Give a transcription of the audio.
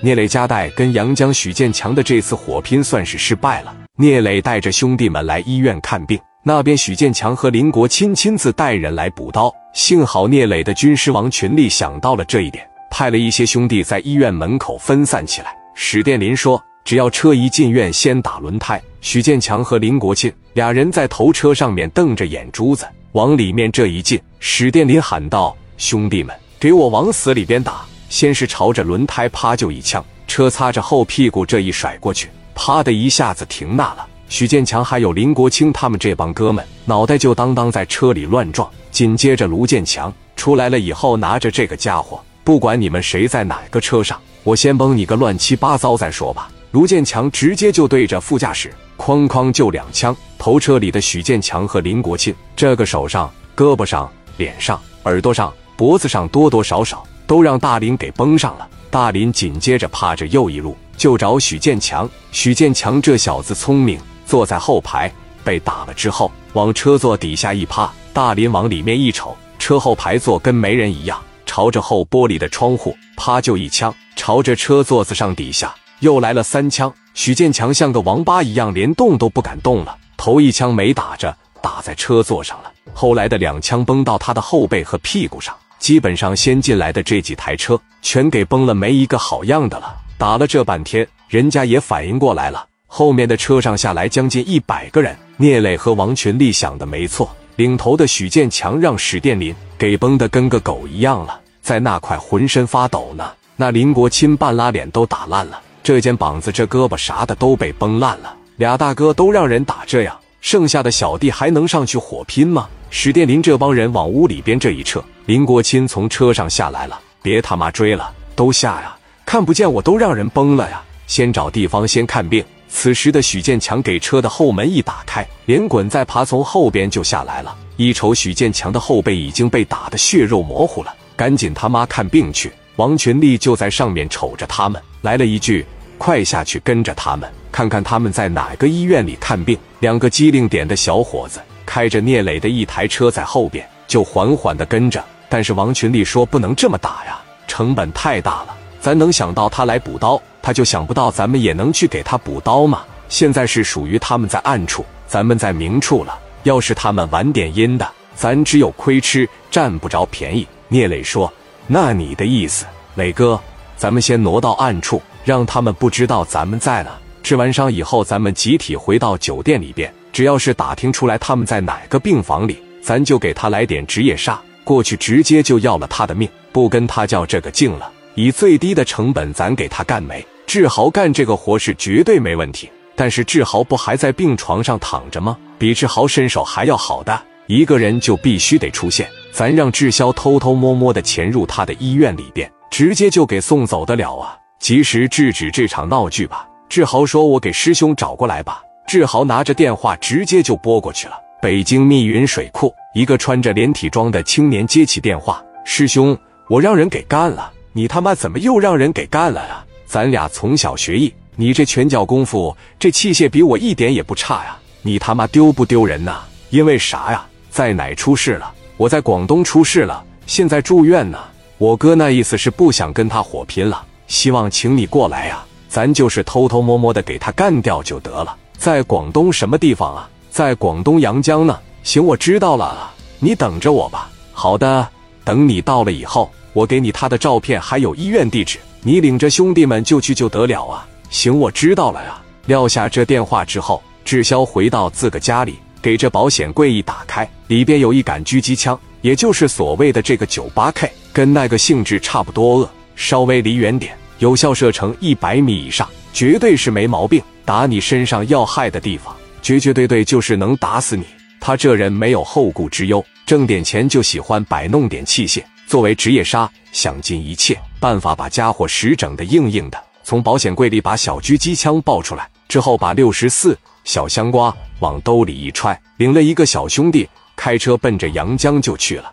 聂磊家带跟杨江、许建强的这次火拼算是失败了。聂磊带着兄弟们来医院看病，那边许建强和林国清亲自带人来补刀。幸好聂磊的军师王群力想到了这一点，派了一些兄弟在医院门口分散起来。史殿林说：“只要车一进院，先打轮胎。”许建强和林国庆俩人在头车上面瞪着眼珠子，往里面这一进，史殿林喊道：“兄弟们，给我往死里边打！”先是朝着轮胎啪就一枪，车擦着后屁股这一甩过去，啪的一下子停那了。许建强还有林国清他们这帮哥们，脑袋就当当在车里乱撞。紧接着卢建强出来了以后，拿着这个家伙，不管你们谁在哪个车上，我先崩你个乱七八糟再说吧。卢建强直接就对着副驾驶哐哐就两枪，头车里的许建强和林国庆，这个手上、胳膊上、脸上、耳朵上、脖子上多多少少。都让大林给崩上了。大林紧接着趴着又一路就找许建强。许建强这小子聪明，坐在后排，被打了之后往车座底下一趴。大林往里面一瞅，车后排座跟没人一样，朝着后玻璃的窗户啪就一枪，朝着车座子上底下又来了三枪。许建强像个王八一样，连动都不敢动了。头一枪没打着，打在车座上了。后来的两枪崩到他的后背和屁股上。基本上先进来的这几台车全给崩了，没一个好样的了。打了这半天，人家也反应过来了，后面的车上下来将近一百个人。聂磊和王群力想的没错，领头的许建强让史殿林给崩的跟个狗一样了，在那块浑身发抖呢。那林国钦半拉脸都打烂了，这肩膀子、这胳膊啥的都被崩烂了。俩大哥都让人打这样，剩下的小弟还能上去火拼吗？史殿林这帮人往屋里边这一撤。林国清从车上下来了，别他妈追了，都下呀！看不见我都让人崩了呀！先找地方先看病。此时的许建强给车的后门一打开，连滚带爬从后边就下来了。一瞅许建强的后背已经被打得血肉模糊了，赶紧他妈看病去！王群力就在上面瞅着他们，来了一句：“快下去跟着他们，看看他们在哪个医院里看病。”两个机灵点的小伙子开着聂磊的一台车在后边，就缓缓的跟着。但是王群力说：“不能这么打呀，成本太大了。咱能想到他来补刀，他就想不到咱们也能去给他补刀吗？现在是属于他们在暗处，咱们在明处了。要是他们玩点阴的，咱只有亏吃，占不着便宜。”聂磊说：“那你的意思，磊哥，咱们先挪到暗处，让他们不知道咱们在呢。治完伤以后，咱们集体回到酒店里边，只要是打听出来他们在哪个病房里，咱就给他来点职业杀。”过去直接就要了他的命，不跟他较这个劲了。以最低的成本，咱给他干没？志豪干这个活是绝对没问题。但是志豪不还在病床上躺着吗？比志豪身手还要好的一个人就必须得出现。咱让志霄偷偷摸摸的潜入他的医院里边，直接就给送走得了啊！及时制止这场闹剧吧。志豪说：“我给师兄找过来吧。”志豪拿着电话直接就拨过去了。北京密云水库，一个穿着连体装的青年接起电话：“师兄，我让人给干了，你他妈怎么又让人给干了啊？咱俩从小学艺，你这拳脚功夫，这器械比我一点也不差呀！你他妈丢不丢人呐？因为啥呀？在哪出事了？我在广东出事了，现在住院呢。我哥那意思是不想跟他火拼了，希望请你过来呀，咱就是偷偷摸摸的给他干掉就得了。在广东什么地方啊？”在广东阳江呢，行，我知道了，你等着我吧。好的，等你到了以后，我给你他的照片，还有医院地址，你领着兄弟们就去就得了啊。行，我知道了呀。撂下这电话之后，志霄回到自个家里，给这保险柜一打开，里边有一杆狙击枪，也就是所谓的这个九八 K，跟那个性质差不多，呃，稍微离远点，有效射程一百米以上，绝对是没毛病，打你身上要害的地方。绝绝对对就是能打死你。他这人没有后顾之忧，挣点钱就喜欢摆弄点器械，作为职业杀，想尽一切办法把家伙实整的硬硬的。从保险柜里把小狙击枪抱出来之后，把六十四小香瓜往兜里一揣，领了一个小兄弟，开车奔着阳江就去了。